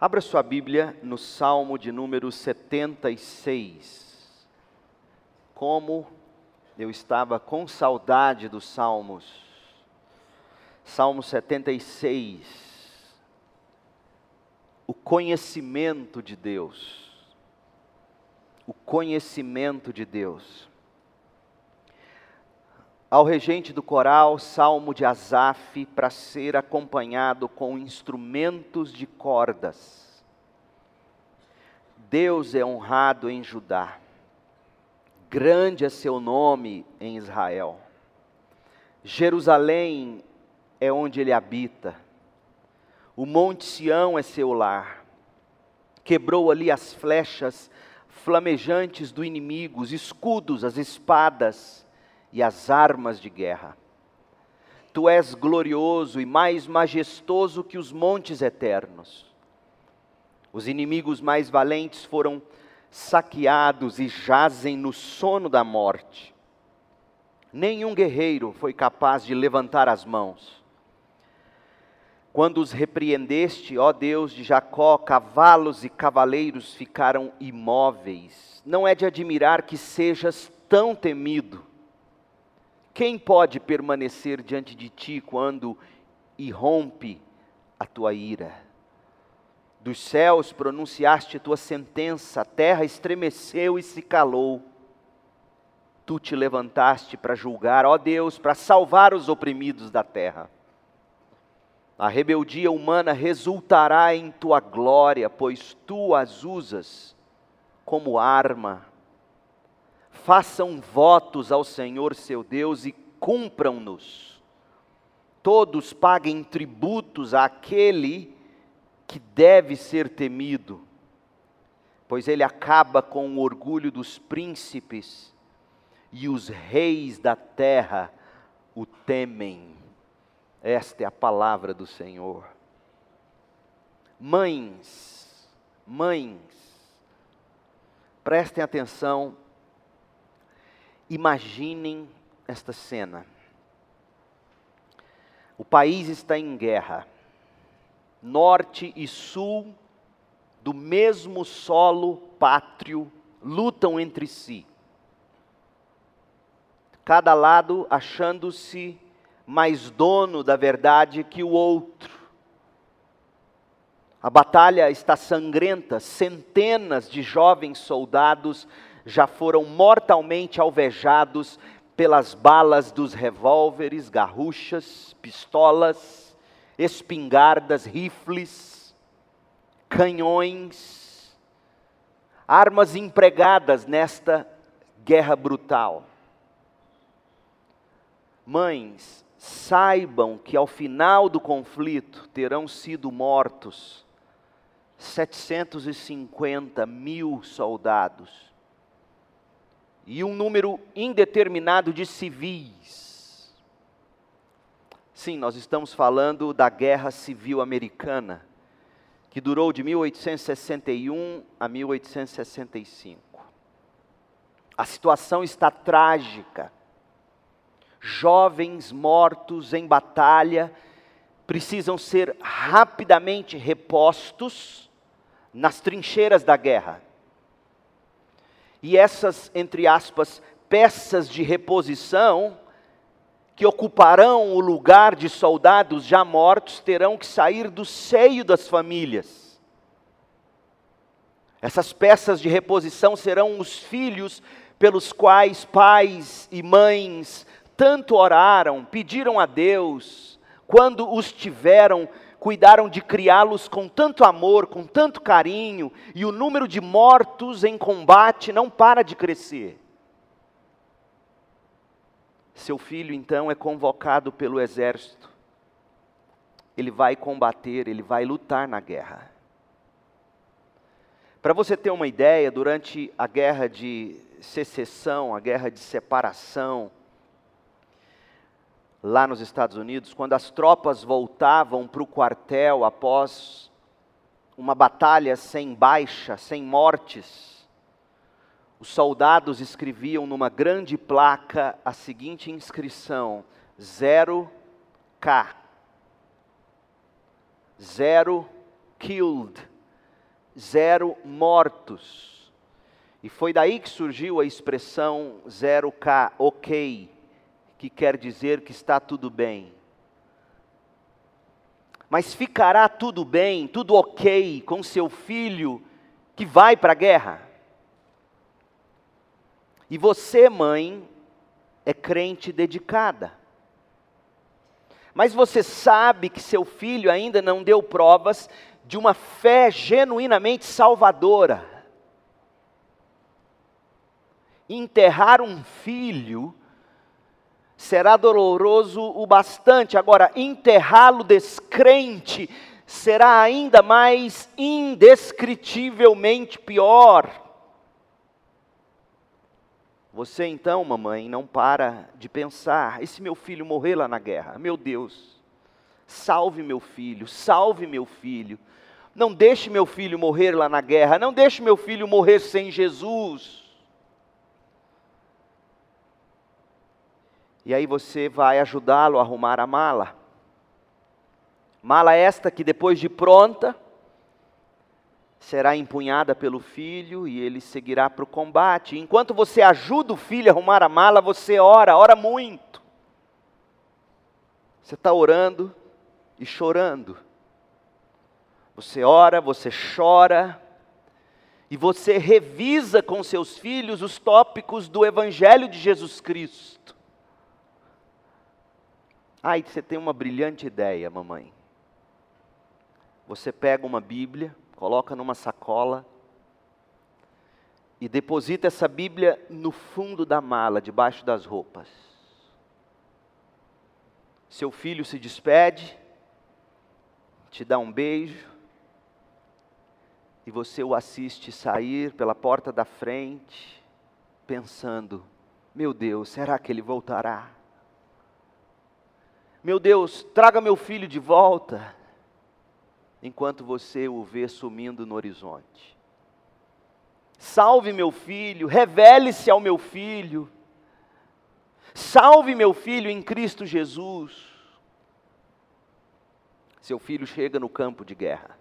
Abra sua Bíblia no Salmo de número 76. Como eu estava com saudade dos Salmos. Salmo 76. O conhecimento de Deus. O conhecimento de Deus. Ao regente do coral, salmo de Asaf, para ser acompanhado com instrumentos de cordas. Deus é honrado em Judá, grande é seu nome em Israel. Jerusalém é onde ele habita, o Monte Sião é seu lar. Quebrou ali as flechas flamejantes do inimigo, os escudos, as espadas, e as armas de guerra. Tu és glorioso e mais majestoso que os montes eternos. Os inimigos mais valentes foram saqueados e jazem no sono da morte. Nenhum guerreiro foi capaz de levantar as mãos. Quando os repreendeste, ó Deus de Jacó, cavalos e cavaleiros ficaram imóveis. Não é de admirar que sejas tão temido quem pode permanecer diante de ti quando irrompe a tua ira? Dos céus pronunciaste tua sentença, a terra estremeceu e se calou. Tu te levantaste para julgar, ó Deus, para salvar os oprimidos da terra. A rebeldia humana resultará em tua glória, pois tu as usas como arma façam votos ao Senhor seu Deus e cumpram-nos. Todos paguem tributos àquele que deve ser temido, pois ele acaba com o orgulho dos príncipes e os reis da terra o temem. Esta é a palavra do Senhor. Mães, mães, prestem atenção Imaginem esta cena. O país está em guerra. Norte e sul do mesmo solo pátrio lutam entre si. Cada lado achando-se mais dono da verdade que o outro. A batalha está sangrenta, centenas de jovens soldados já foram mortalmente alvejados pelas balas dos revólveres, garruchas, pistolas, espingardas, rifles, canhões, armas empregadas nesta guerra brutal. Mães, saibam que ao final do conflito terão sido mortos 750 mil soldados e um número indeterminado de civis. Sim, nós estamos falando da Guerra Civil Americana, que durou de 1861 a 1865. A situação está trágica. Jovens mortos em batalha precisam ser rapidamente repostos nas trincheiras da guerra e essas, entre aspas, peças de reposição, que ocuparão o lugar de soldados já mortos, terão que sair do seio das famílias. Essas peças de reposição serão os filhos pelos quais pais e mães tanto oraram, pediram a Deus, quando os tiveram cuidaram de criá-los com tanto amor, com tanto carinho, e o número de mortos em combate não para de crescer. Seu filho então é convocado pelo exército. Ele vai combater, ele vai lutar na guerra. Para você ter uma ideia, durante a guerra de secessão, a guerra de separação, lá nos Estados Unidos, quando as tropas voltavam para o quartel após uma batalha sem baixa, sem mortes, os soldados escreviam numa grande placa a seguinte inscrição: zero K. Zero killed, zero mortos. E foi daí que surgiu a expressão 0K, ok, que quer dizer que está tudo bem. Mas ficará tudo bem, tudo ok com seu filho que vai para a guerra? E você, mãe, é crente dedicada. Mas você sabe que seu filho ainda não deu provas de uma fé genuinamente salvadora. Enterrar um filho será doloroso o bastante, agora, enterrá-lo descrente será ainda mais indescritivelmente pior. Você então, mamãe, não para de pensar: e se meu filho morrer lá na guerra? Meu Deus, salve meu filho, salve meu filho. Não deixe meu filho morrer lá na guerra, não deixe meu filho morrer sem Jesus. E aí você vai ajudá-lo a arrumar a mala. Mala esta que depois de pronta, será empunhada pelo filho e ele seguirá para o combate. Enquanto você ajuda o filho a arrumar a mala, você ora, ora muito. Você está orando e chorando. Você ora, você chora, e você revisa com seus filhos os tópicos do Evangelho de Jesus Cristo. Ai, você tem uma brilhante ideia, mamãe. Você pega uma Bíblia, coloca numa sacola e deposita essa Bíblia no fundo da mala, debaixo das roupas. Seu filho se despede, te dá um beijo, e você o assiste sair pela porta da frente, pensando: meu Deus, será que ele voltará? Meu Deus, traga meu filho de volta, enquanto você o vê sumindo no horizonte. Salve meu filho, revele-se ao meu filho. Salve meu filho em Cristo Jesus. Seu filho chega no campo de guerra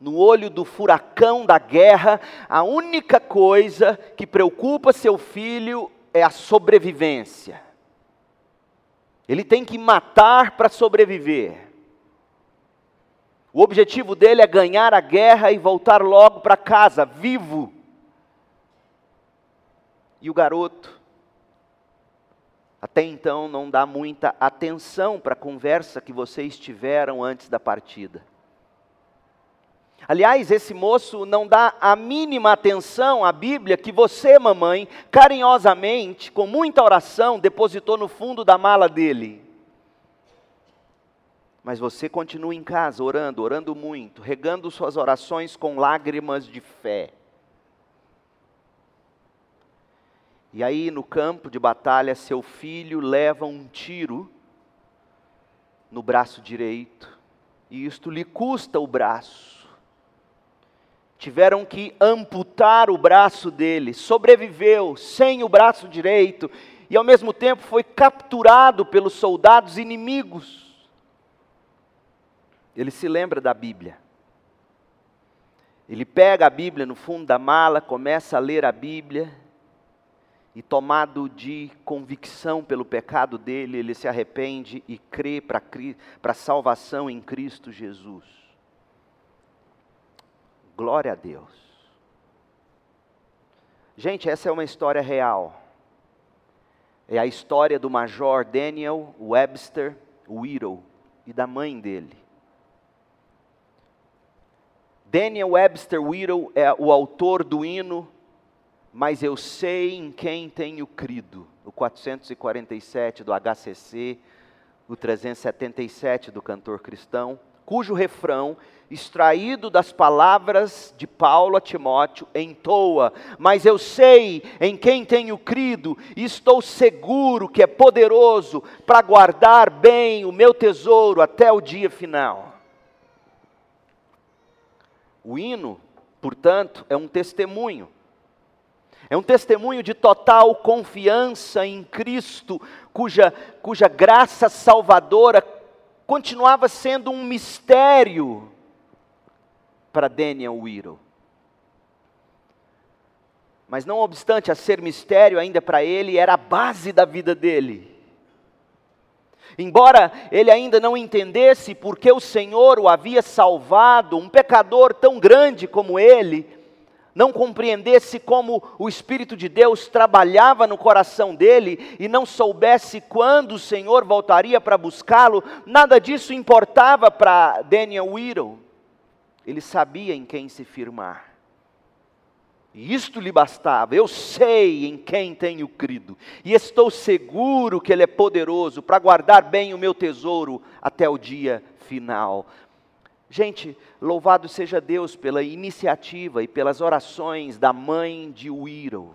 no olho do furacão da guerra, a única coisa que preocupa seu filho é a sobrevivência. Ele tem que matar para sobreviver. O objetivo dele é ganhar a guerra e voltar logo para casa, vivo. E o garoto, até então, não dá muita atenção para a conversa que vocês tiveram antes da partida. Aliás, esse moço não dá a mínima atenção à Bíblia que você, mamãe, carinhosamente, com muita oração, depositou no fundo da mala dele. Mas você continua em casa orando, orando muito, regando suas orações com lágrimas de fé. E aí, no campo de batalha, seu filho leva um tiro no braço direito, e isto lhe custa o braço tiveram que amputar o braço dele, sobreviveu sem o braço direito e ao mesmo tempo foi capturado pelos soldados inimigos. Ele se lembra da Bíblia. Ele pega a Bíblia no fundo da mala, começa a ler a Bíblia, e tomado de convicção pelo pecado dele, ele se arrepende e crê para a salvação em Cristo Jesus. Glória a Deus. Gente, essa é uma história real. É a história do Major Daniel Webster Whittle e da mãe dele. Daniel Webster Whittle é o autor do hino Mas Eu Sei em Quem Tenho Crido, o 447 do HCC, o 377 do cantor cristão, cujo refrão extraído das palavras de Paulo a Timóteo, entoa, mas eu sei em quem tenho crido e estou seguro que é poderoso para guardar bem o meu tesouro até o dia final. O hino, portanto, é um testemunho. É um testemunho de total confiança em Cristo, cuja, cuja graça salvadora continuava sendo um mistério para Daniel Whittle. Mas não obstante a ser mistério ainda para ele, era a base da vida dele. Embora ele ainda não entendesse porque o Senhor o havia salvado, um pecador tão grande como ele, não compreendesse como o Espírito de Deus trabalhava no coração dele e não soubesse quando o Senhor voltaria para buscá-lo, nada disso importava para Daniel Whittle. Ele sabia em quem se firmar. E isto lhe bastava. Eu sei em quem tenho crido, e estou seguro que Ele é poderoso para guardar bem o meu tesouro até o dia final. Gente, louvado seja Deus pela iniciativa e pelas orações da mãe de Whittle.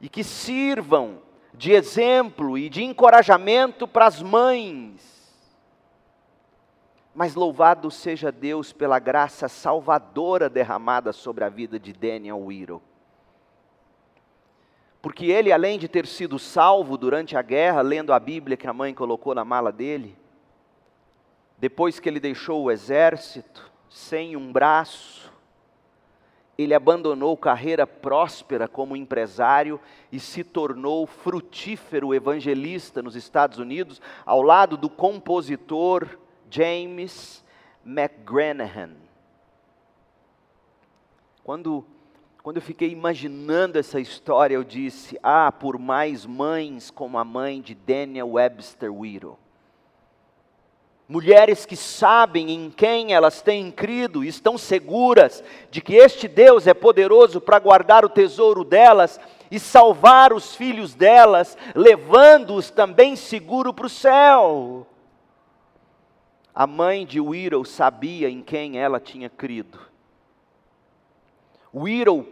E que sirvam de exemplo e de encorajamento para as mães mas louvado seja Deus pela graça salvadora derramada sobre a vida de Daniel Whittle. Porque ele, além de ter sido salvo durante a guerra, lendo a Bíblia que a mãe colocou na mala dele, depois que ele deixou o exército, sem um braço, ele abandonou carreira próspera como empresário e se tornou frutífero evangelista nos Estados Unidos, ao lado do compositor James McGranahan. Quando, quando eu fiquei imaginando essa história, eu disse: Ah, por mais mães como a mãe de Daniel Webster Whittle. Mulheres que sabem em quem elas têm crido e estão seguras de que este Deus é poderoso para guardar o tesouro delas e salvar os filhos delas, levando-os também seguro para o céu. A mãe de Whittle sabia em quem ela tinha crido. Whittle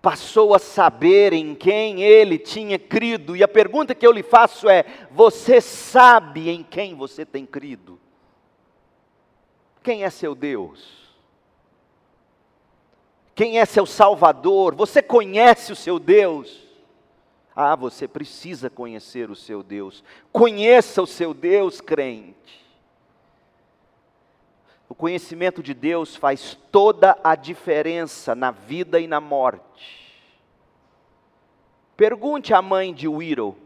passou a saber em quem ele tinha crido, e a pergunta que eu lhe faço é: você sabe em quem você tem crido? Quem é seu Deus? Quem é seu Salvador? Você conhece o seu Deus? Ah, você precisa conhecer o seu Deus. Conheça o seu Deus, crente. O conhecimento de Deus faz toda a diferença na vida e na morte. Pergunte à mãe de Whittle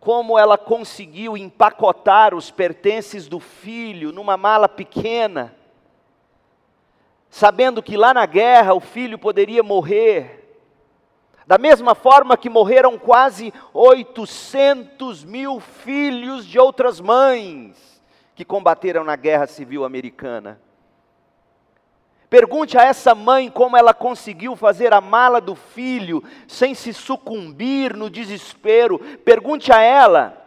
como ela conseguiu empacotar os pertences do filho numa mala pequena, sabendo que lá na guerra o filho poderia morrer. Da mesma forma que morreram quase 800 mil filhos de outras mães que combateram na guerra civil americana. Pergunte a essa mãe como ela conseguiu fazer a mala do filho sem se sucumbir no desespero. Pergunte a ela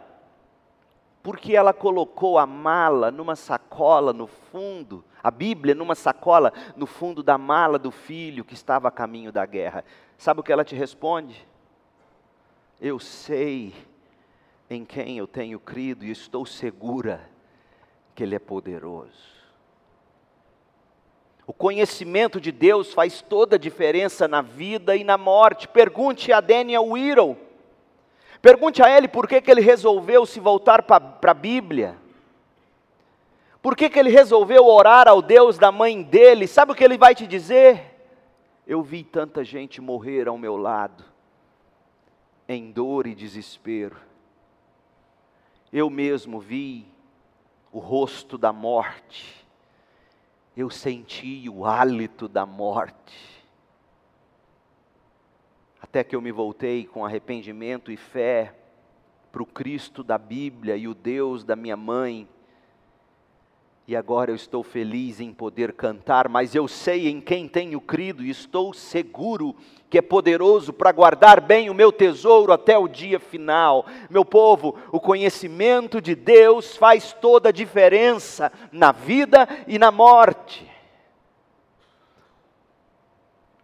por que ela colocou a mala numa sacola no fundo, a Bíblia numa sacola no fundo da mala do filho que estava a caminho da guerra. Sabe o que ela te responde? Eu sei em quem eu tenho crido e estou segura que Ele é poderoso. O conhecimento de Deus faz toda a diferença na vida e na morte. Pergunte a Daniel Whittle. Pergunte a ele por que, que ele resolveu se voltar para a Bíblia. Por que, que ele resolveu orar ao Deus da mãe dele? Sabe o que ele vai te dizer? Eu vi tanta gente morrer ao meu lado, em dor e desespero. Eu mesmo vi o rosto da morte, eu senti o hálito da morte. Até que eu me voltei com arrependimento e fé para o Cristo da Bíblia e o Deus da minha mãe e agora eu estou feliz em poder cantar, mas eu sei em quem tenho crido e estou seguro que é poderoso para guardar bem o meu tesouro até o dia final. Meu povo, o conhecimento de Deus faz toda a diferença na vida e na morte.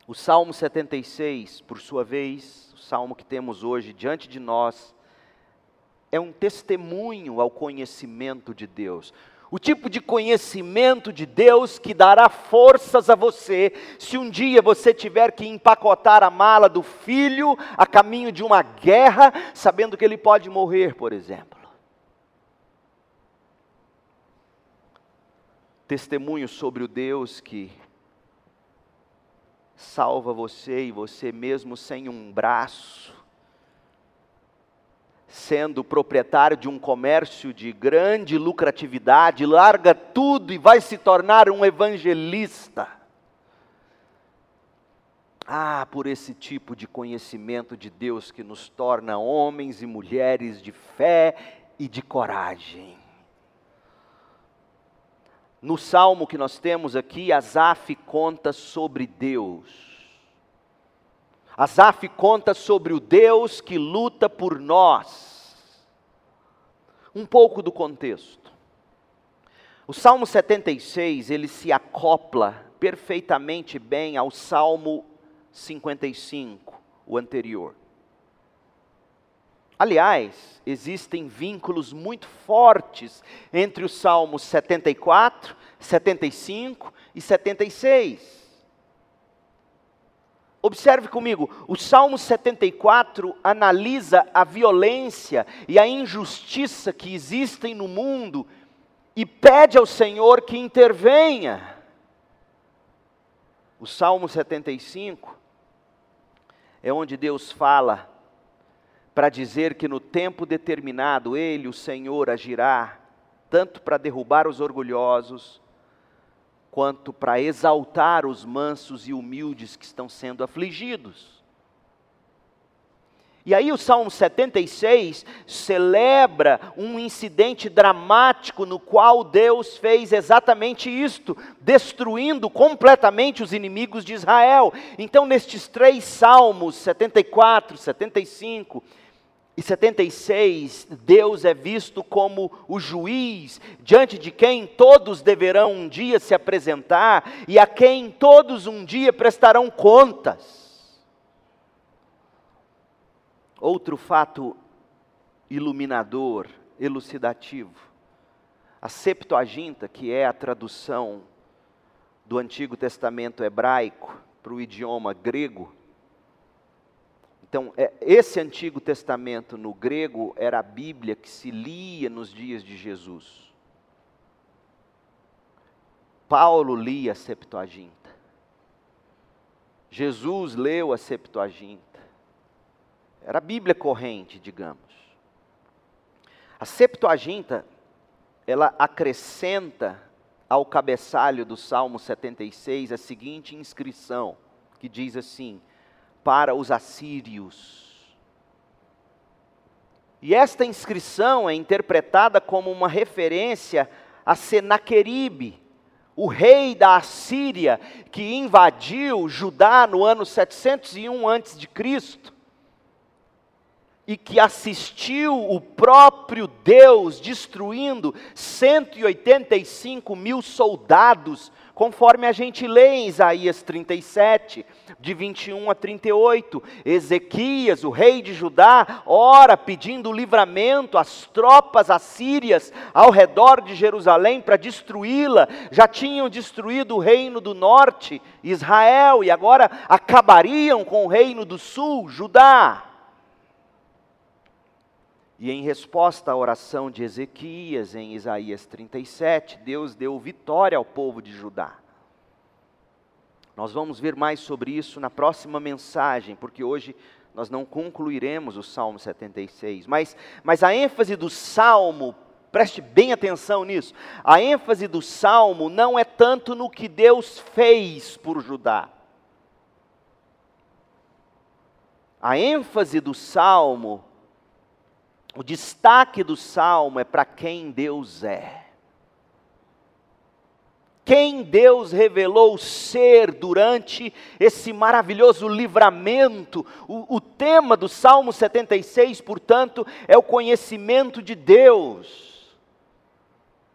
O Salmo 76, por sua vez, o salmo que temos hoje diante de nós, é um testemunho ao conhecimento de Deus o tipo de conhecimento de Deus que dará forças a você se um dia você tiver que empacotar a mala do filho a caminho de uma guerra, sabendo que ele pode morrer, por exemplo. testemunho sobre o Deus que salva você e você mesmo sem um braço, sendo proprietário de um comércio de grande lucratividade, larga tudo e vai se tornar um evangelista. Ah, por esse tipo de conhecimento de Deus que nos torna homens e mulheres de fé e de coragem. No salmo que nós temos aqui, Asaf conta sobre Deus. Asaf conta sobre o Deus que luta por nós. Um pouco do contexto. O Salmo 76, ele se acopla perfeitamente bem ao Salmo 55, o anterior. Aliás, existem vínculos muito fortes entre os Salmos 74, 75 e 76. Observe comigo, o Salmo 74 analisa a violência e a injustiça que existem no mundo e pede ao Senhor que intervenha. O Salmo 75 é onde Deus fala para dizer que no tempo determinado Ele, o Senhor, agirá, tanto para derrubar os orgulhosos, quanto para exaltar os mansos e humildes que estão sendo afligidos. E aí o Salmo 76 celebra um incidente dramático no qual Deus fez exatamente isto, destruindo completamente os inimigos de Israel. Então, nestes três salmos, 74, 75 e 76, Deus é visto como o juiz, diante de quem todos deverão um dia se apresentar e a quem todos um dia prestarão contas. Outro fato iluminador, elucidativo. A Septuaginta, que é a tradução do Antigo Testamento hebraico para o idioma grego, então, é, esse Antigo Testamento no grego era a Bíblia que se lia nos dias de Jesus. Paulo lia a Septuaginta. Jesus leu a Septuaginta. Era a Bíblia corrente, digamos. A Septuaginta, ela acrescenta ao cabeçalho do Salmo 76 a seguinte inscrição, que diz assim: para os assírios. E esta inscrição é interpretada como uma referência a Senaqueribe, o rei da Assíria, que invadiu Judá no ano 701 a.C. e que assistiu o próprio Deus destruindo 185 mil soldados conforme a gente lê em Isaías 37, de 21 a 38. Ezequias, o rei de Judá, ora pedindo livramento às tropas assírias ao redor de Jerusalém para destruí-la. Já tinham destruído o reino do norte, Israel, e agora acabariam com o reino do sul, Judá. E em resposta à oração de Ezequias, em Isaías 37, Deus deu vitória ao povo de Judá. Nós vamos ver mais sobre isso na próxima mensagem, porque hoje nós não concluiremos o Salmo 76. Mas, mas a ênfase do Salmo, preste bem atenção nisso, a ênfase do Salmo não é tanto no que Deus fez por Judá. A ênfase do Salmo o destaque do salmo é para quem Deus é. Quem Deus revelou ser durante esse maravilhoso livramento. O, o, tema do Salmo 76, portanto, é o conhecimento de Deus.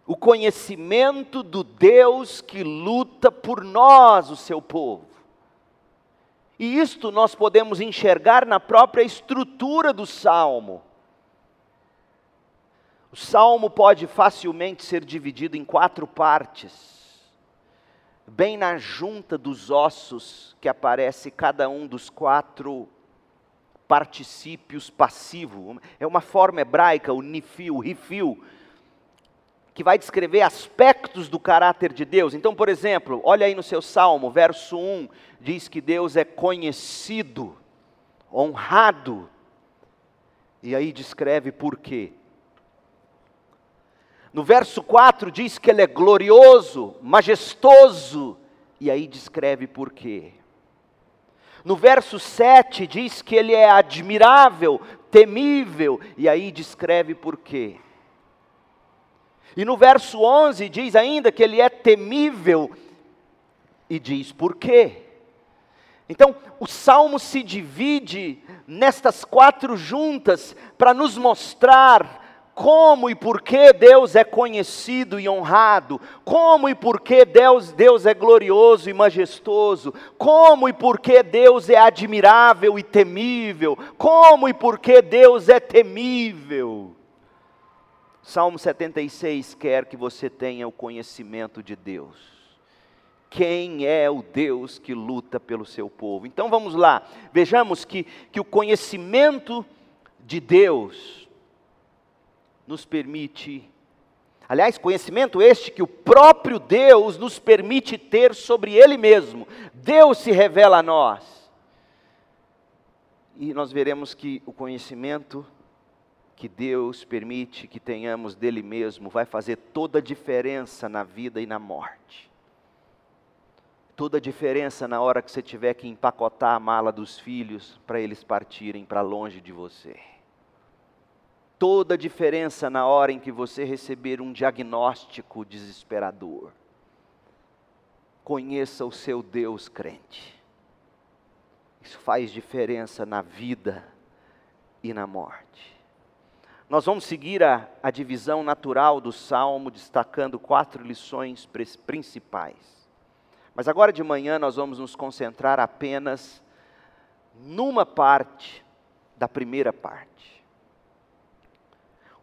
O conhecimento do Deus que luta por nós, o seu povo. E isto nós podemos enxergar na própria estrutura do salmo. O salmo pode facilmente ser dividido em quatro partes. Bem na junta dos ossos que aparece cada um dos quatro particípios passivo. É uma forma hebraica, o nifil, o rifil, que vai descrever aspectos do caráter de Deus. Então, por exemplo, olha aí no seu salmo, verso 1, diz que Deus é conhecido, honrado. E aí descreve por quê. No verso 4 diz que ele é glorioso, majestoso, e aí descreve por quê. No verso 7 diz que ele é admirável, temível, e aí descreve por quê. E no verso 11 diz ainda que ele é temível e diz por quê. Então, o salmo se divide nestas quatro juntas para nos mostrar como e por que Deus é conhecido e honrado, como e por que Deus, Deus é glorioso e majestoso, como e por que Deus é admirável e temível, como e por que Deus é temível. Salmo 76 quer que você tenha o conhecimento de Deus. Quem é o Deus que luta pelo seu povo? Então vamos lá, vejamos que, que o conhecimento de Deus nos permite, aliás, conhecimento este que o próprio Deus nos permite ter sobre Ele mesmo. Deus se revela a nós. E nós veremos que o conhecimento que Deus permite que tenhamos dele mesmo vai fazer toda a diferença na vida e na morte. Toda a diferença na hora que você tiver que empacotar a mala dos filhos para eles partirem para longe de você. Toda a diferença na hora em que você receber um diagnóstico desesperador. Conheça o seu Deus crente. Isso faz diferença na vida e na morte. Nós vamos seguir a, a divisão natural do salmo, destacando quatro lições principais. Mas agora de manhã nós vamos nos concentrar apenas numa parte da primeira parte.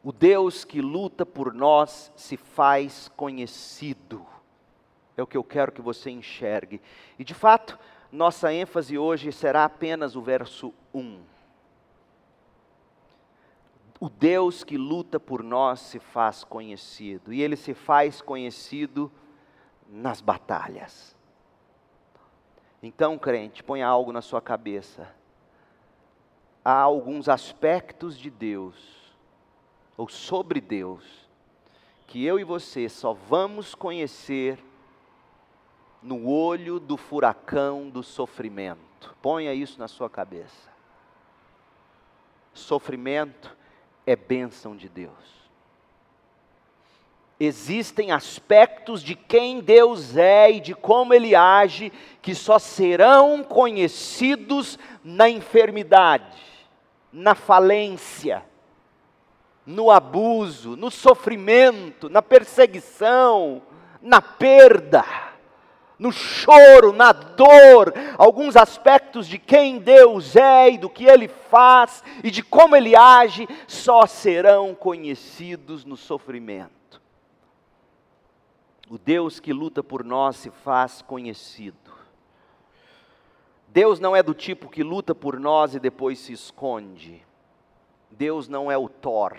O Deus que luta por nós se faz conhecido. É o que eu quero que você enxergue. E de fato, nossa ênfase hoje será apenas o verso 1 o Deus que luta por nós se faz conhecido, e ele se faz conhecido nas batalhas. Então, crente, ponha algo na sua cabeça. Há alguns aspectos de Deus, ou sobre Deus, que eu e você só vamos conhecer no olho do furacão do sofrimento. Ponha isso na sua cabeça. Sofrimento é bênção de Deus. Existem aspectos de quem Deus é e de como Ele age que só serão conhecidos na enfermidade, na falência, no abuso, no sofrimento, na perseguição, na perda no choro, na dor, alguns aspectos de quem Deus é e do que Ele faz e de como Ele age, só serão conhecidos no sofrimento. O Deus que luta por nós se faz conhecido. Deus não é do tipo que luta por nós e depois se esconde. Deus não é o Thor,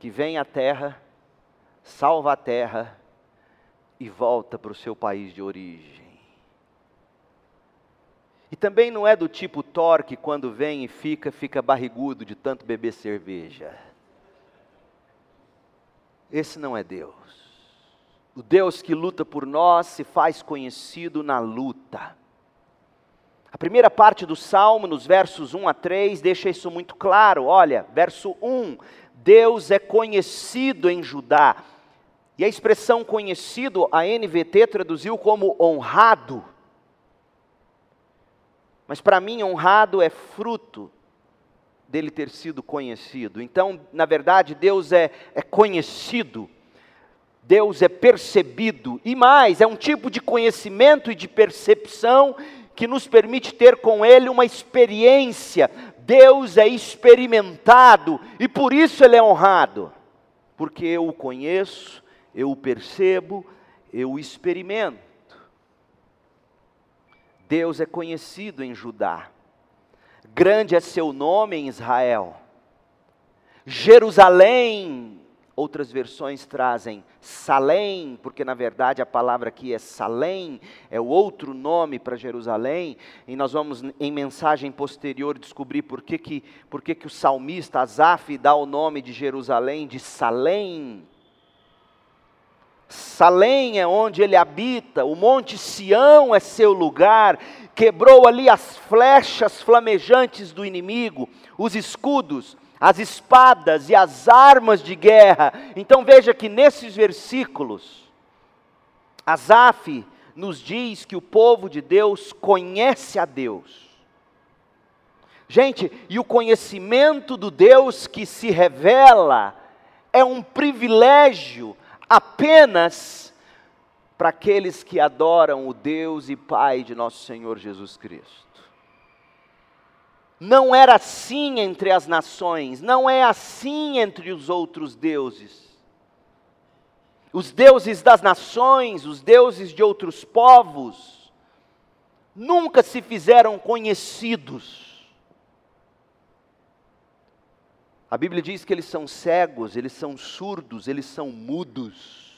que vem à terra, salva a terra e volta para o seu país de origem. E também não é do tipo Thor que quando vem e fica, fica barrigudo de tanto beber cerveja. Esse não é Deus. O Deus que luta por nós se faz conhecido na luta. A primeira parte do salmo, nos versos 1 a 3, deixa isso muito claro. Olha, verso 1: Deus é conhecido em Judá e a expressão conhecido, a NVT traduziu como honrado. Mas para mim, honrado é fruto dele ter sido conhecido. Então, na verdade, Deus é, é conhecido, Deus é percebido, e mais, é um tipo de conhecimento e de percepção que nos permite ter com Ele uma experiência. Deus é experimentado e por isso Ele é honrado, porque eu o conheço, eu o percebo, eu o experimento. Deus é conhecido em Judá, grande é seu nome em Israel. Jerusalém outras versões trazem Salém, porque na verdade a palavra aqui é Salém, é o outro nome para Jerusalém, e nós vamos em mensagem posterior descobrir por que, que, por que, que o salmista Asaf dá o nome de Jerusalém de Salém. Salém é onde ele habita, o monte Sião é seu lugar, quebrou ali as flechas flamejantes do inimigo, os escudos, as espadas e as armas de guerra. Então veja que nesses versículos, Asaf nos diz que o povo de Deus conhece a Deus. Gente, e o conhecimento do Deus que se revela é um privilégio apenas para aqueles que adoram o Deus e Pai de nosso Senhor Jesus Cristo. Não era assim entre as nações, não é assim entre os outros deuses. Os deuses das nações, os deuses de outros povos, nunca se fizeram conhecidos. A Bíblia diz que eles são cegos, eles são surdos, eles são mudos.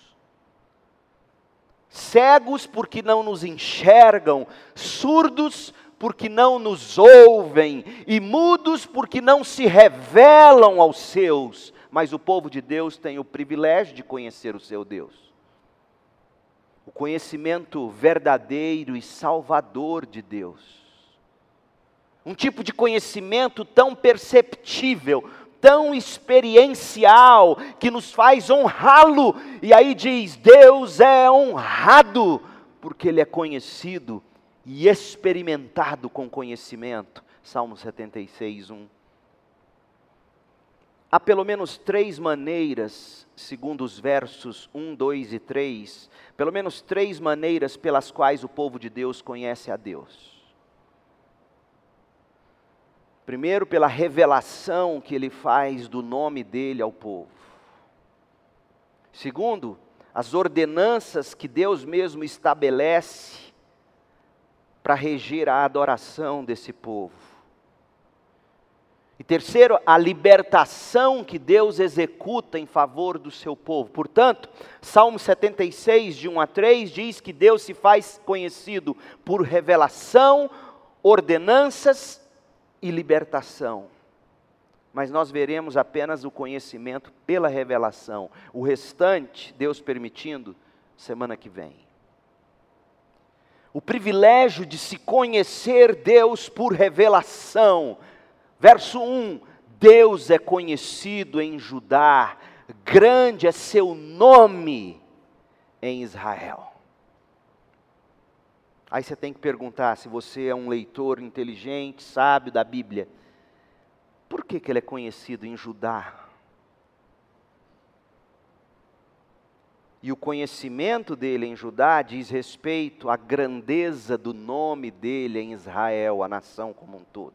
Cegos porque não nos enxergam, surdos porque não nos ouvem, e mudos porque não se revelam aos seus. Mas o povo de Deus tem o privilégio de conhecer o seu Deus. O conhecimento verdadeiro e salvador de Deus. Um tipo de conhecimento tão perceptível, tão experiencial que nos faz honrá-lo. E aí diz: Deus é honrado, porque Ele é conhecido e experimentado com conhecimento. Salmo 76, 1. Há pelo menos três maneiras, segundo os versos 1, 2 e 3, pelo menos três maneiras pelas quais o povo de Deus conhece a Deus. Primeiro, pela revelação que ele faz do nome dele ao povo. Segundo, as ordenanças que Deus mesmo estabelece para reger a adoração desse povo. E terceiro, a libertação que Deus executa em favor do seu povo. Portanto, Salmo 76, de 1 a 3, diz que Deus se faz conhecido por revelação, ordenanças e libertação. Mas nós veremos apenas o conhecimento pela revelação. O restante, Deus permitindo, semana que vem. O privilégio de se conhecer Deus por revelação. Verso 1: Deus é conhecido em Judá, grande é seu nome em Israel. Aí você tem que perguntar se você é um leitor inteligente, sábio da Bíblia. Por que, que ele é conhecido em Judá? E o conhecimento dele em Judá diz respeito à grandeza do nome dele em Israel, a nação como um todo.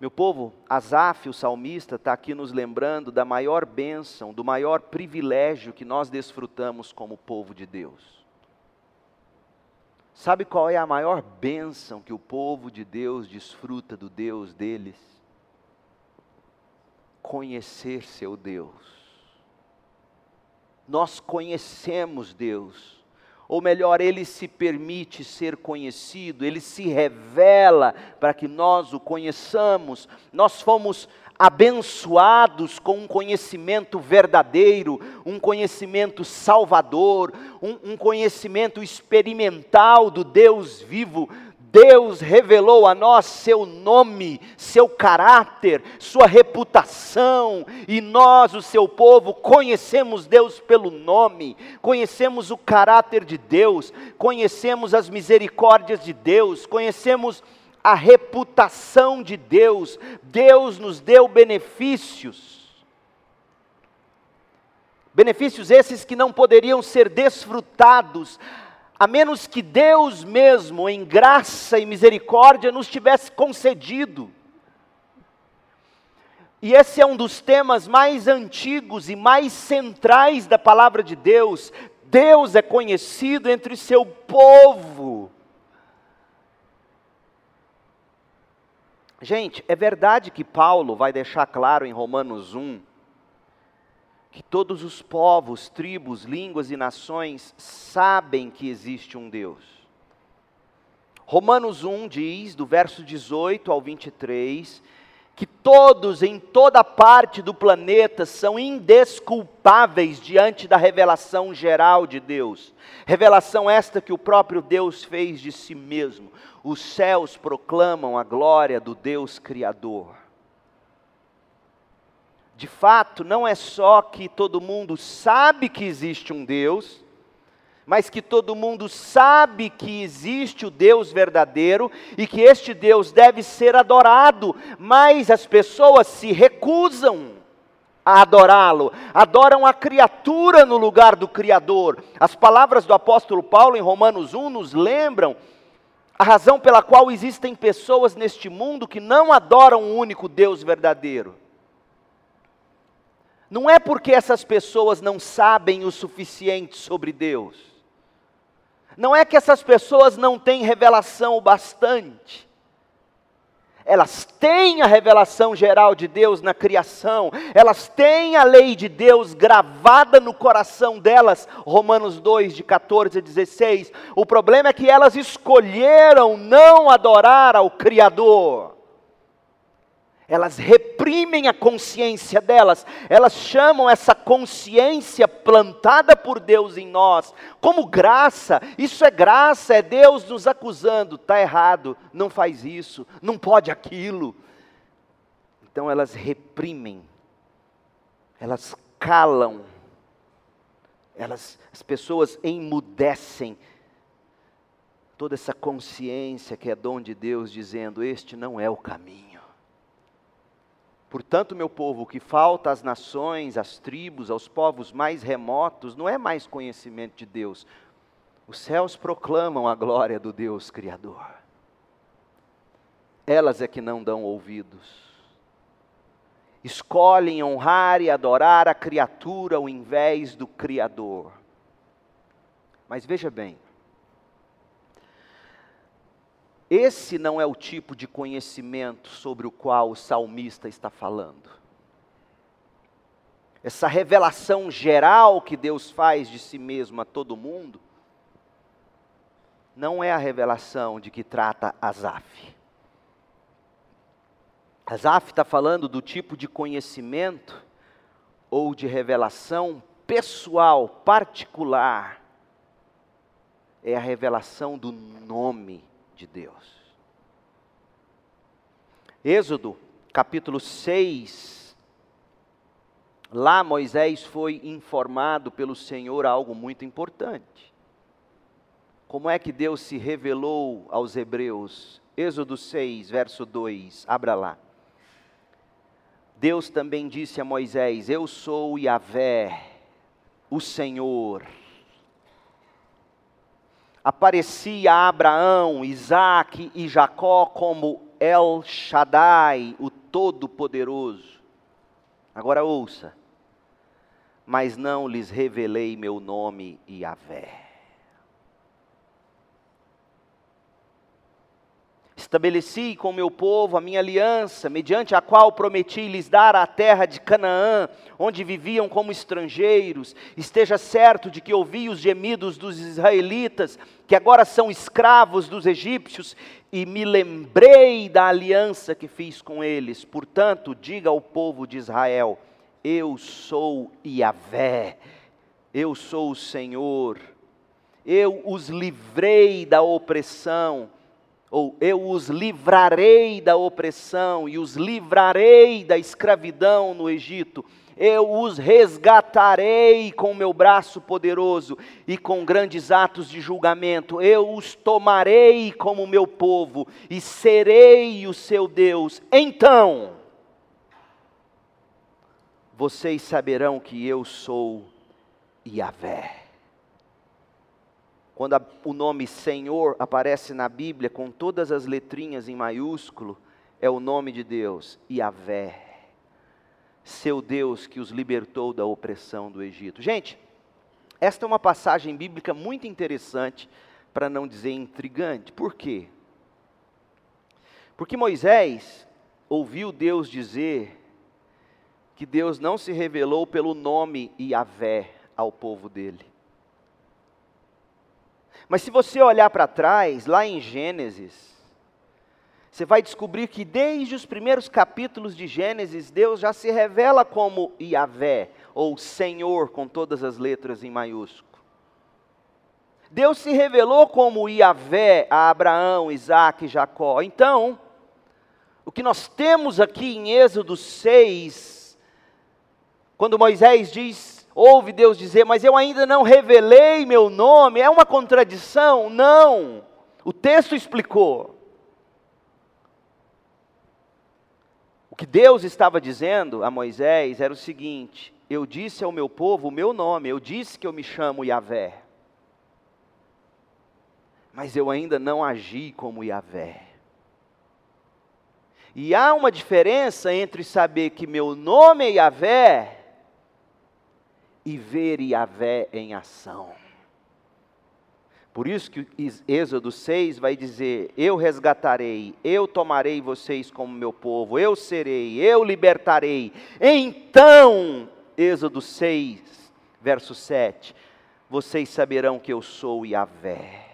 Meu povo, Asaf, o salmista, está aqui nos lembrando da maior bênção, do maior privilégio que nós desfrutamos como povo de Deus. Sabe qual é a maior bênção que o povo de Deus desfruta do Deus deles? Conhecer seu Deus. Nós conhecemos Deus, ou melhor, Ele se permite ser conhecido, Ele se revela para que nós o conheçamos. Nós fomos abençoados com um conhecimento verdadeiro, um conhecimento salvador, um, um, conhecimento experimental do Deus vivo. Deus revelou a nós seu nome, seu caráter, sua reputação, e nós, o seu povo, conhecemos Deus pelo nome, conhecemos o caráter de Deus, conhecemos as misericórdias de Deus, conhecemos a reputação de Deus, Deus nos deu benefícios. Benefícios esses que não poderiam ser desfrutados, a menos que Deus mesmo, em graça e misericórdia, nos tivesse concedido. E esse é um dos temas mais antigos e mais centrais da palavra de Deus. Deus é conhecido entre seu povo. Gente, é verdade que Paulo vai deixar claro em Romanos 1 que todos os povos, tribos, línguas e nações sabem que existe um Deus. Romanos 1 diz, do verso 18 ao 23, que todos em toda parte do planeta são indesculpáveis diante da revelação geral de Deus. Revelação esta que o próprio Deus fez de si mesmo. Os céus proclamam a glória do Deus Criador. De fato, não é só que todo mundo sabe que existe um Deus, mas que todo mundo sabe que existe o Deus verdadeiro e que este Deus deve ser adorado, mas as pessoas se recusam a adorá-lo, adoram a criatura no lugar do Criador. As palavras do apóstolo Paulo em Romanos 1 nos lembram a razão pela qual existem pessoas neste mundo que não adoram o único Deus verdadeiro. Não é porque essas pessoas não sabem o suficiente sobre Deus não é que essas pessoas não têm revelação o bastante. Elas têm a revelação geral de Deus na criação, elas têm a lei de Deus gravada no coração delas, Romanos 2, de 14 a 16. O problema é que elas escolheram não adorar ao Criador elas reprimem a consciência delas, elas chamam essa consciência plantada por Deus em nós como graça. Isso é graça, é Deus nos acusando, está errado, não faz isso, não pode aquilo. Então elas reprimem, elas calam, elas, as pessoas emudecem toda essa consciência que é dom de Deus, dizendo: Este não é o caminho. Portanto, meu povo, o que falta às nações, às tribos, aos povos mais remotos, não é mais conhecimento de Deus. Os céus proclamam a glória do Deus Criador. Elas é que não dão ouvidos. Escolhem honrar e adorar a criatura ao invés do Criador. Mas veja bem, esse não é o tipo de conhecimento sobre o qual o salmista está falando. Essa revelação geral que Deus faz de si mesmo a todo mundo, não é a revelação de que trata Asaf. Asaf está falando do tipo de conhecimento ou de revelação pessoal, particular, é a revelação do nome de Deus. Êxodo, capítulo 6. Lá Moisés foi informado pelo Senhor algo muito importante. Como é que Deus se revelou aos hebreus? Êxodo 6, verso 2, abra lá. Deus também disse a Moisés: Eu sou Yahvé, o Senhor aparecia a Abraão, Isaac e Jacó como El Shaddai, o Todo-Poderoso. Agora ouça, mas não lhes revelei meu nome Yahvé. Estabeleci com meu povo a minha aliança, mediante a qual prometi lhes dar a terra de Canaã, onde viviam como estrangeiros. Esteja certo de que ouvi os gemidos dos israelitas, que agora são escravos dos egípcios, e me lembrei da aliança que fiz com eles. Portanto, diga ao povo de Israel: Eu sou Yahvé, eu sou o Senhor, eu os livrei da opressão ou eu os livrarei da opressão e os livrarei da escravidão no Egito. Eu os resgatarei com meu braço poderoso e com grandes atos de julgamento. Eu os tomarei como meu povo e serei o seu Deus. Então, vocês saberão que eu sou Yahvé. Quando a, o nome Senhor aparece na Bíblia com todas as letrinhas em maiúsculo, é o nome de Deus, Yahvé, seu Deus que os libertou da opressão do Egito. Gente, esta é uma passagem bíblica muito interessante, para não dizer intrigante. Por quê? Porque Moisés ouviu Deus dizer que Deus não se revelou pelo nome Yahvé ao povo dele. Mas se você olhar para trás, lá em Gênesis, você vai descobrir que desde os primeiros capítulos de Gênesis, Deus já se revela como Yahvé, ou Senhor, com todas as letras em maiúsculo. Deus se revelou como Yahvé a Abraão, Isaac e Jacó. Então, o que nós temos aqui em Êxodo 6, quando Moisés diz, ouve Deus dizer, mas eu ainda não revelei meu nome, é uma contradição? Não. O texto explicou. O que Deus estava dizendo a Moisés era o seguinte: eu disse ao meu povo o meu nome, eu disse que eu me chamo Yahvé mas eu ainda não agi como Yahvé. E há uma diferença entre saber que meu nome é Yahvé e ver Yahvé em ação. Por isso que Êxodo 6 vai dizer: Eu resgatarei, eu tomarei vocês como meu povo, eu serei, eu libertarei. Então, Êxodo 6, verso 7, vocês saberão que eu sou Yahvé.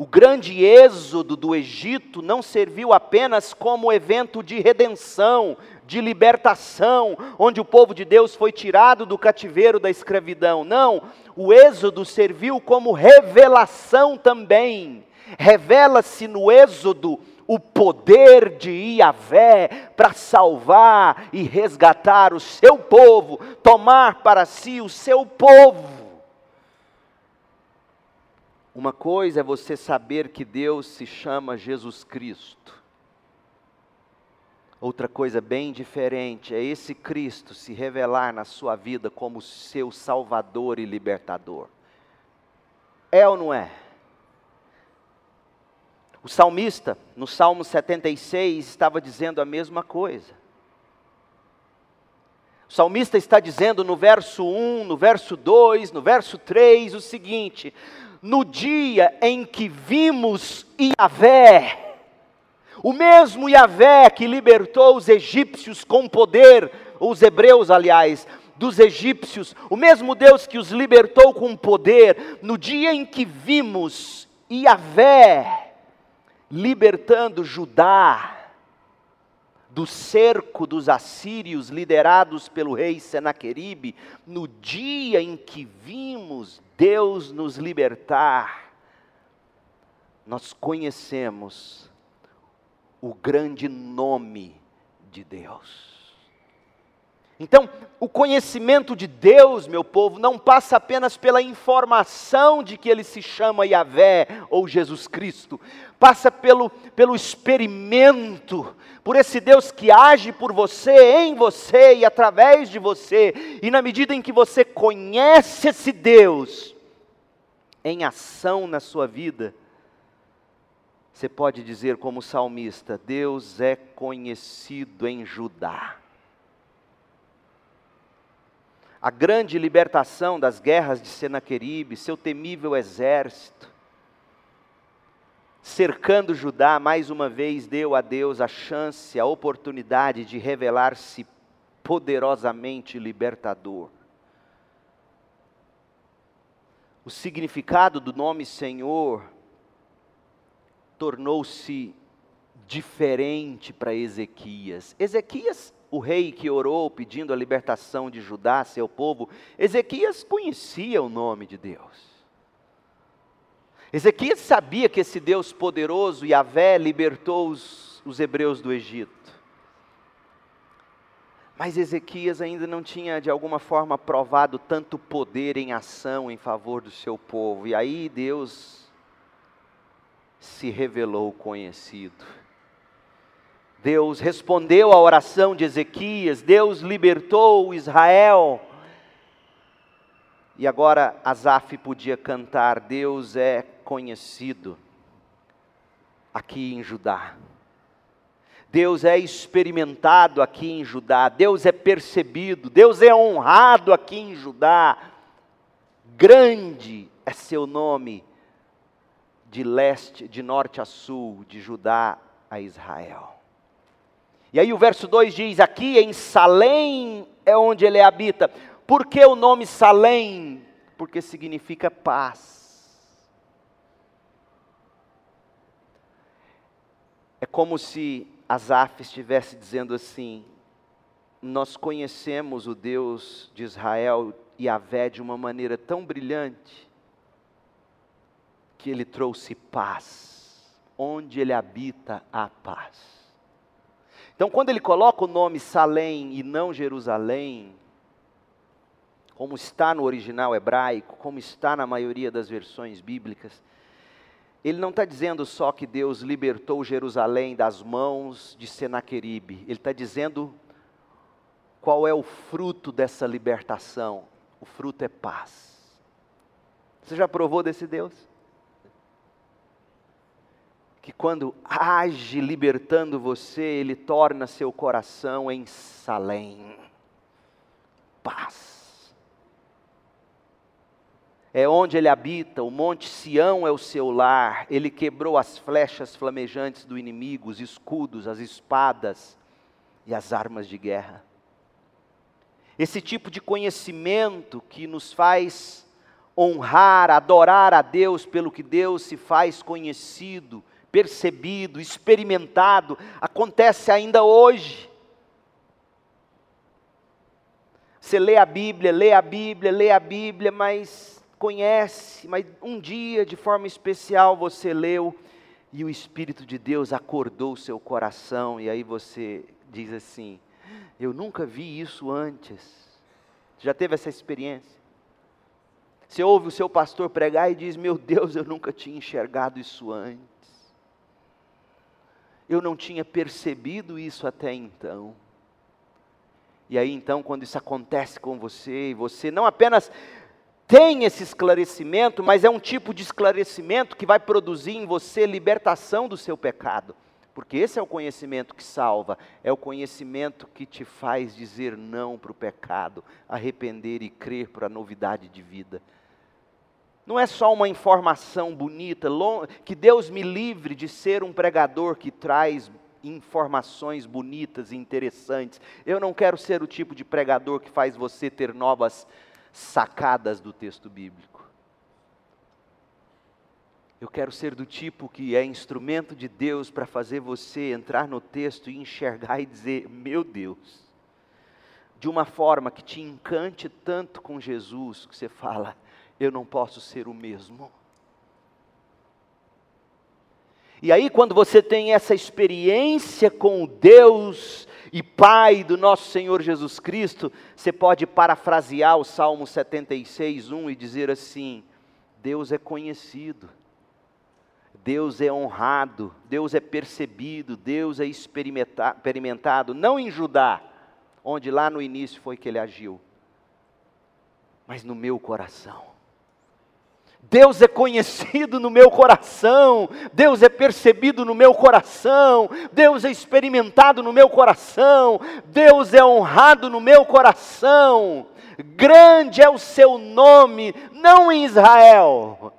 O grande êxodo do Egito não serviu apenas como evento de redenção, de libertação, onde o povo de Deus foi tirado do cativeiro da escravidão. Não, o êxodo serviu como revelação também. Revela-se no êxodo o poder de Iavé para salvar e resgatar o seu povo, tomar para si o seu povo. Uma coisa é você saber que Deus se chama Jesus Cristo. Outra coisa bem diferente é esse Cristo se revelar na sua vida como seu Salvador e Libertador. É ou não é? O salmista, no Salmo 76, estava dizendo a mesma coisa. O salmista está dizendo no verso 1, no verso 2, no verso 3 o seguinte: no dia em que vimos Yahvé, o mesmo Yahvé que libertou os egípcios com poder, os hebreus, aliás, dos egípcios, o mesmo Deus que os libertou com poder, no dia em que vimos Yahvé libertando Judá, do cerco dos assírios liderados pelo rei Senaqueribe, no dia em que vimos Deus nos libertar, nós conhecemos o grande nome de Deus. Então, o conhecimento de Deus, meu povo, não passa apenas pela informação de que ele se chama Yahvé ou Jesus Cristo, passa pelo, pelo experimento, por esse Deus que age por você, em você e através de você, e na medida em que você conhece esse Deus em ação na sua vida, você pode dizer, como salmista: Deus é conhecido em Judá a grande libertação das guerras de Senaqueribe, seu temível exército, cercando Judá, mais uma vez deu a Deus a chance, a oportunidade de revelar-se poderosamente libertador. O significado do nome Senhor tornou-se diferente para Ezequias. Ezequias o rei que orou pedindo a libertação de Judá, seu povo, Ezequias conhecia o nome de Deus. Ezequias sabia que esse Deus poderoso, Yahvé, libertou os, os hebreus do Egito. Mas Ezequias ainda não tinha, de alguma forma, provado tanto poder em ação em favor do seu povo. E aí Deus se revelou conhecido. Deus respondeu à oração de Ezequias, Deus libertou Israel. E agora Asaf podia cantar: Deus é conhecido aqui em Judá. Deus é experimentado aqui em Judá, Deus é percebido, Deus é honrado aqui em Judá. Grande é seu nome de leste, de norte a sul, de Judá a Israel. E aí o verso 2 diz: Aqui em Salém é onde ele habita. Por que o nome Salém? Porque significa paz. É como se Asaf estivesse dizendo assim: Nós conhecemos o Deus de Israel, e Vé de uma maneira tão brilhante, que ele trouxe paz. Onde ele habita, a paz. Então, quando ele coloca o nome Salém e não Jerusalém, como está no original hebraico, como está na maioria das versões bíblicas, ele não está dizendo só que Deus libertou Jerusalém das mãos de Senaqueribe, ele está dizendo qual é o fruto dessa libertação. O fruto é paz. Você já provou desse Deus? Que quando age libertando você, ele torna seu coração em Salém. Paz é onde ele habita, o monte Sião é o seu lar, ele quebrou as flechas flamejantes do inimigo, os escudos, as espadas e as armas de guerra. Esse tipo de conhecimento que nos faz honrar, adorar a Deus pelo que Deus se faz conhecido, percebido, experimentado, acontece ainda hoje. Você lê a Bíblia, lê a Bíblia, lê a Bíblia, mas conhece, mas um dia, de forma especial, você leu e o Espírito de Deus acordou o seu coração, e aí você diz assim: Eu nunca vi isso antes. Já teve essa experiência? Você ouve o seu pastor pregar e diz: Meu Deus, eu nunca tinha enxergado isso antes. Eu não tinha percebido isso até então. E aí então, quando isso acontece com você, e você não apenas tem esse esclarecimento, mas é um tipo de esclarecimento que vai produzir em você libertação do seu pecado. Porque esse é o conhecimento que salva, é o conhecimento que te faz dizer não para o pecado, arrepender e crer para a novidade de vida. Não é só uma informação bonita, que Deus me livre de ser um pregador que traz informações bonitas e interessantes. Eu não quero ser o tipo de pregador que faz você ter novas sacadas do texto bíblico. Eu quero ser do tipo que é instrumento de Deus para fazer você entrar no texto e enxergar e dizer: Meu Deus, de uma forma que te encante tanto com Jesus, que você fala: Eu não posso ser o mesmo. E aí, quando você tem essa experiência com Deus e Pai do nosso Senhor Jesus Cristo, você pode parafrasear o Salmo 76, 1 e dizer assim: Deus é conhecido, Deus é honrado, Deus é percebido, Deus é experimentado, não em Judá, onde lá no início foi que ele agiu, mas no meu coração. Deus é conhecido no meu coração, Deus é percebido no meu coração, Deus é experimentado no meu coração, Deus é honrado no meu coração. Grande é o seu nome, não em Israel,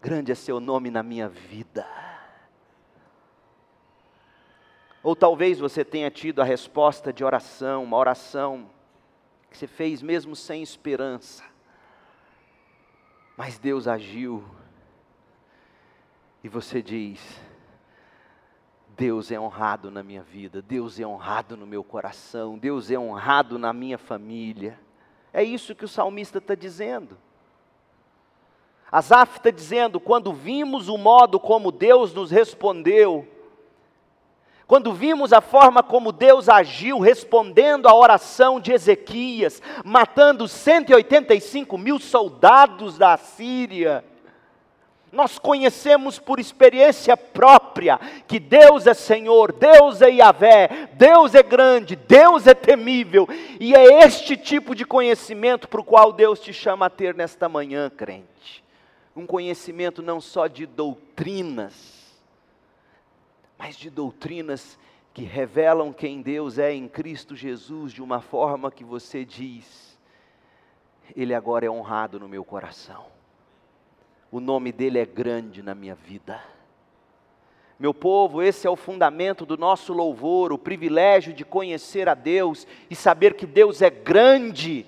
grande é seu nome na minha vida. Ou talvez você tenha tido a resposta de oração, uma oração que você fez mesmo sem esperança mas Deus agiu. E você diz: Deus é honrado na minha vida, Deus é honrado no meu coração, Deus é honrado na minha família. É isso que o salmista está dizendo. Asaf está dizendo: quando vimos o modo como Deus nos respondeu, quando vimos a forma como Deus agiu respondendo à oração de Ezequias, matando 185 mil soldados da Síria, nós conhecemos por experiência própria que Deus é Senhor, Deus é Yahvé, Deus é grande, Deus é temível, e é este tipo de conhecimento para o qual Deus te chama a ter nesta manhã, crente. Um conhecimento não só de doutrinas, mas de doutrinas que revelam quem Deus é em Cristo Jesus de uma forma que você diz: Ele agora é honrado no meu coração, o nome dele é grande na minha vida. Meu povo, esse é o fundamento do nosso louvor, o privilégio de conhecer a Deus e saber que Deus é grande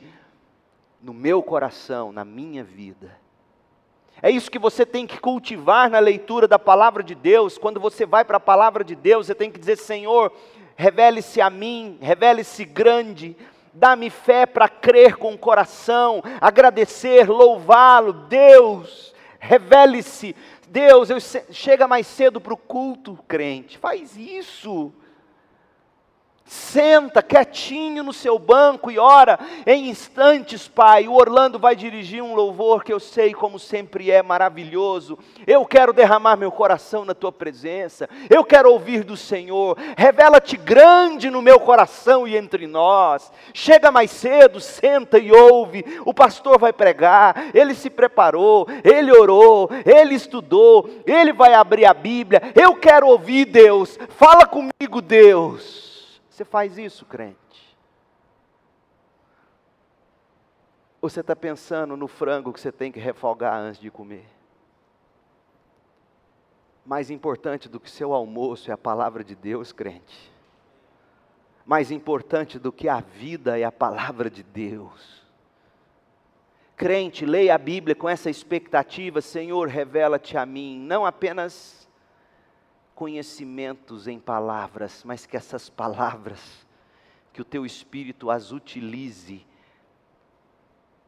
no meu coração, na minha vida. É isso que você tem que cultivar na leitura da palavra de Deus. Quando você vai para a palavra de Deus, você tem que dizer: Senhor, revele-se a mim, revele-se grande, dá-me fé para crer com o coração, agradecer, louvá-lo. Deus, revele-se. Deus, eu, chega mais cedo para o culto, crente, faz isso. Senta quietinho no seu banco e ora em instantes, Pai. O Orlando vai dirigir um louvor que eu sei como sempre é maravilhoso. Eu quero derramar meu coração na tua presença. Eu quero ouvir do Senhor. Revela-te grande no meu coração e entre nós. Chega mais cedo, senta e ouve. O pastor vai pregar. Ele se preparou, ele orou, ele estudou, ele vai abrir a Bíblia. Eu quero ouvir Deus. Fala comigo, Deus. Você faz isso, crente? Ou você está pensando no frango que você tem que refogar antes de comer? Mais importante do que seu almoço é a palavra de Deus, crente. Mais importante do que a vida é a palavra de Deus. Crente, leia a Bíblia com essa expectativa, Senhor, revela-te a mim, não apenas conhecimentos em palavras, mas que essas palavras, que o teu espírito as utilize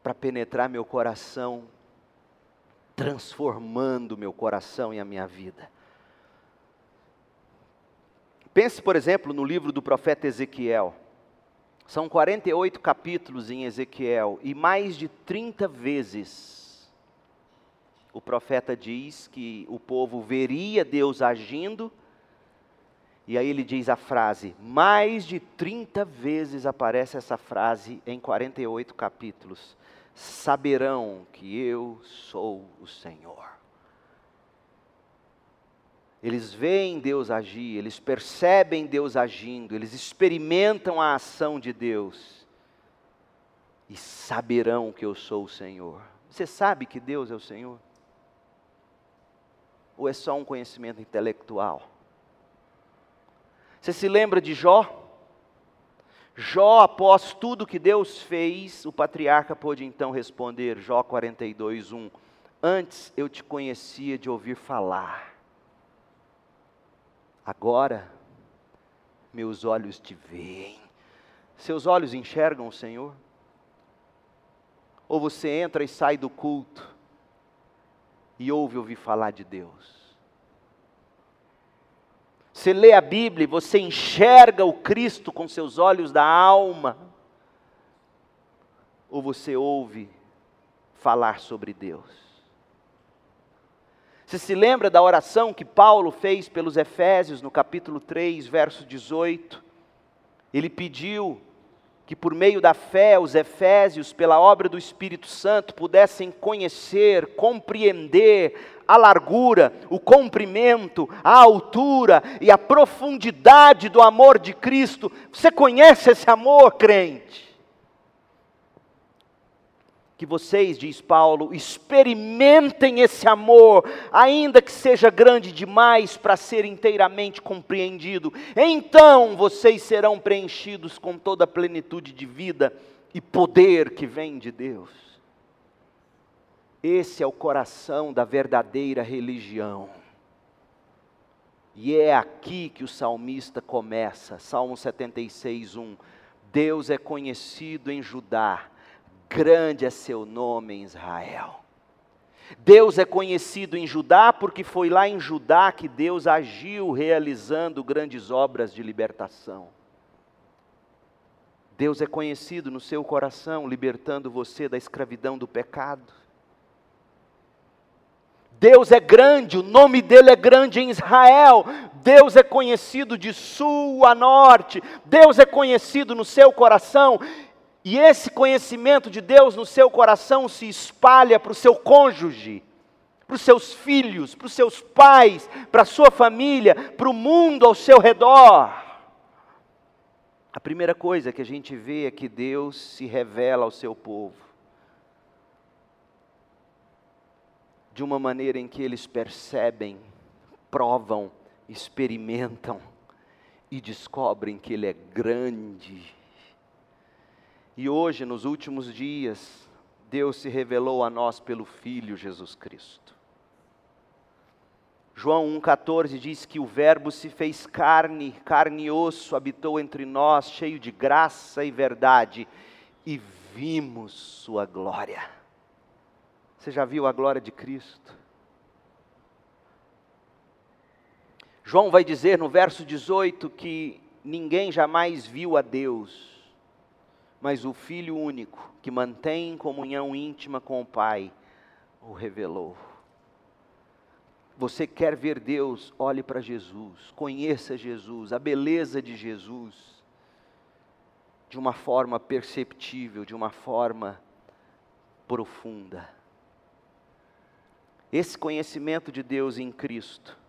para penetrar meu coração, transformando meu coração e a minha vida. Pense, por exemplo, no livro do profeta Ezequiel. São 48 capítulos em Ezequiel e mais de 30 vezes o profeta diz que o povo veria Deus agindo, e aí ele diz a frase, mais de 30 vezes aparece essa frase em 48 capítulos: saberão que eu sou o Senhor. Eles veem Deus agir, eles percebem Deus agindo, eles experimentam a ação de Deus e saberão que eu sou o Senhor. Você sabe que Deus é o Senhor? Ou é só um conhecimento intelectual? Você se lembra de Jó? Jó, após tudo que Deus fez, o patriarca pôde então responder, Jó 42, 1. Antes eu te conhecia de ouvir falar, agora meus olhos te veem. Seus olhos enxergam o Senhor? Ou você entra e sai do culto e ouve ouvir falar de Deus. Você lê a Bíblia e você enxerga o Cristo com seus olhos da alma. Ou você ouve falar sobre Deus. Você se lembra da oração que Paulo fez pelos Efésios no capítulo 3, verso 18? Ele pediu que por meio da fé os efésios, pela obra do Espírito Santo, pudessem conhecer, compreender a largura, o comprimento, a altura e a profundidade do amor de Cristo. Você conhece esse amor, crente? Que vocês, diz Paulo, experimentem esse amor, ainda que seja grande demais para ser inteiramente compreendido. Então vocês serão preenchidos com toda a plenitude de vida e poder que vem de Deus. Esse é o coração da verdadeira religião. E é aqui que o salmista começa, Salmo 76, 1. Deus é conhecido em Judá grande é seu nome em Israel. Deus é conhecido em Judá porque foi lá em Judá que Deus agiu realizando grandes obras de libertação. Deus é conhecido no seu coração, libertando você da escravidão do pecado. Deus é grande, o nome dele é grande em Israel. Deus é conhecido de sul a norte. Deus é conhecido no seu coração e esse conhecimento de Deus no seu coração se espalha para o seu cônjuge, para os seus filhos, para os seus pais, para a sua família, para o mundo ao seu redor. A primeira coisa que a gente vê é que Deus se revela ao seu povo de uma maneira em que eles percebem, provam, experimentam e descobrem que Ele é grande. E hoje, nos últimos dias, Deus se revelou a nós pelo Filho Jesus Cristo. João 1,14 diz que o Verbo se fez carne, carne e osso, habitou entre nós, cheio de graça e verdade, e vimos Sua glória. Você já viu a glória de Cristo? João vai dizer no verso 18 que ninguém jamais viu a Deus, mas o Filho único, que mantém comunhão íntima com o Pai, o revelou. Você quer ver Deus? Olhe para Jesus, conheça Jesus, a beleza de Jesus, de uma forma perceptível, de uma forma profunda. Esse conhecimento de Deus em Cristo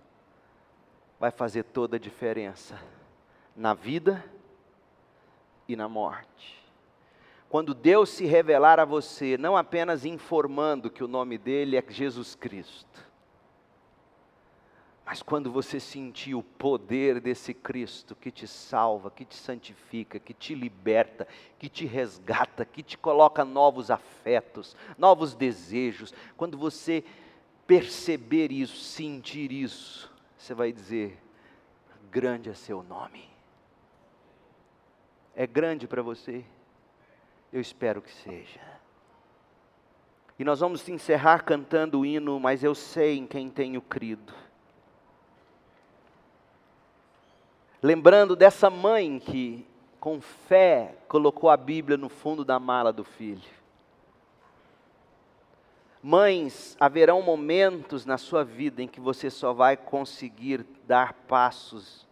vai fazer toda a diferença na vida e na morte. Quando Deus se revelar a você, não apenas informando que o nome dele é Jesus Cristo, mas quando você sentir o poder desse Cristo que te salva, que te santifica, que te liberta, que te resgata, que te coloca novos afetos, novos desejos, quando você perceber isso, sentir isso, você vai dizer: grande é seu nome. É grande para você? Eu espero que seja. E nós vamos encerrar cantando o hino, mas eu sei em quem tenho crido. Lembrando dessa mãe que, com fé, colocou a Bíblia no fundo da mala do filho. Mães, haverão momentos na sua vida em que você só vai conseguir dar passos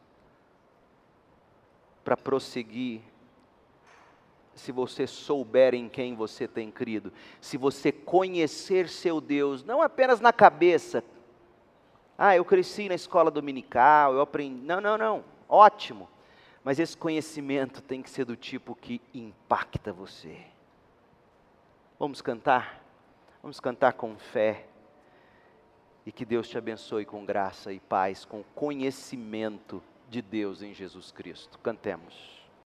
para prosseguir se você souber em quem você tem crido, se você conhecer seu Deus, não apenas na cabeça. Ah, eu cresci na escola dominical, eu aprendi. Não, não, não. Ótimo. Mas esse conhecimento tem que ser do tipo que impacta você. Vamos cantar? Vamos cantar com fé. E que Deus te abençoe com graça e paz, com conhecimento de Deus em Jesus Cristo. Cantemos.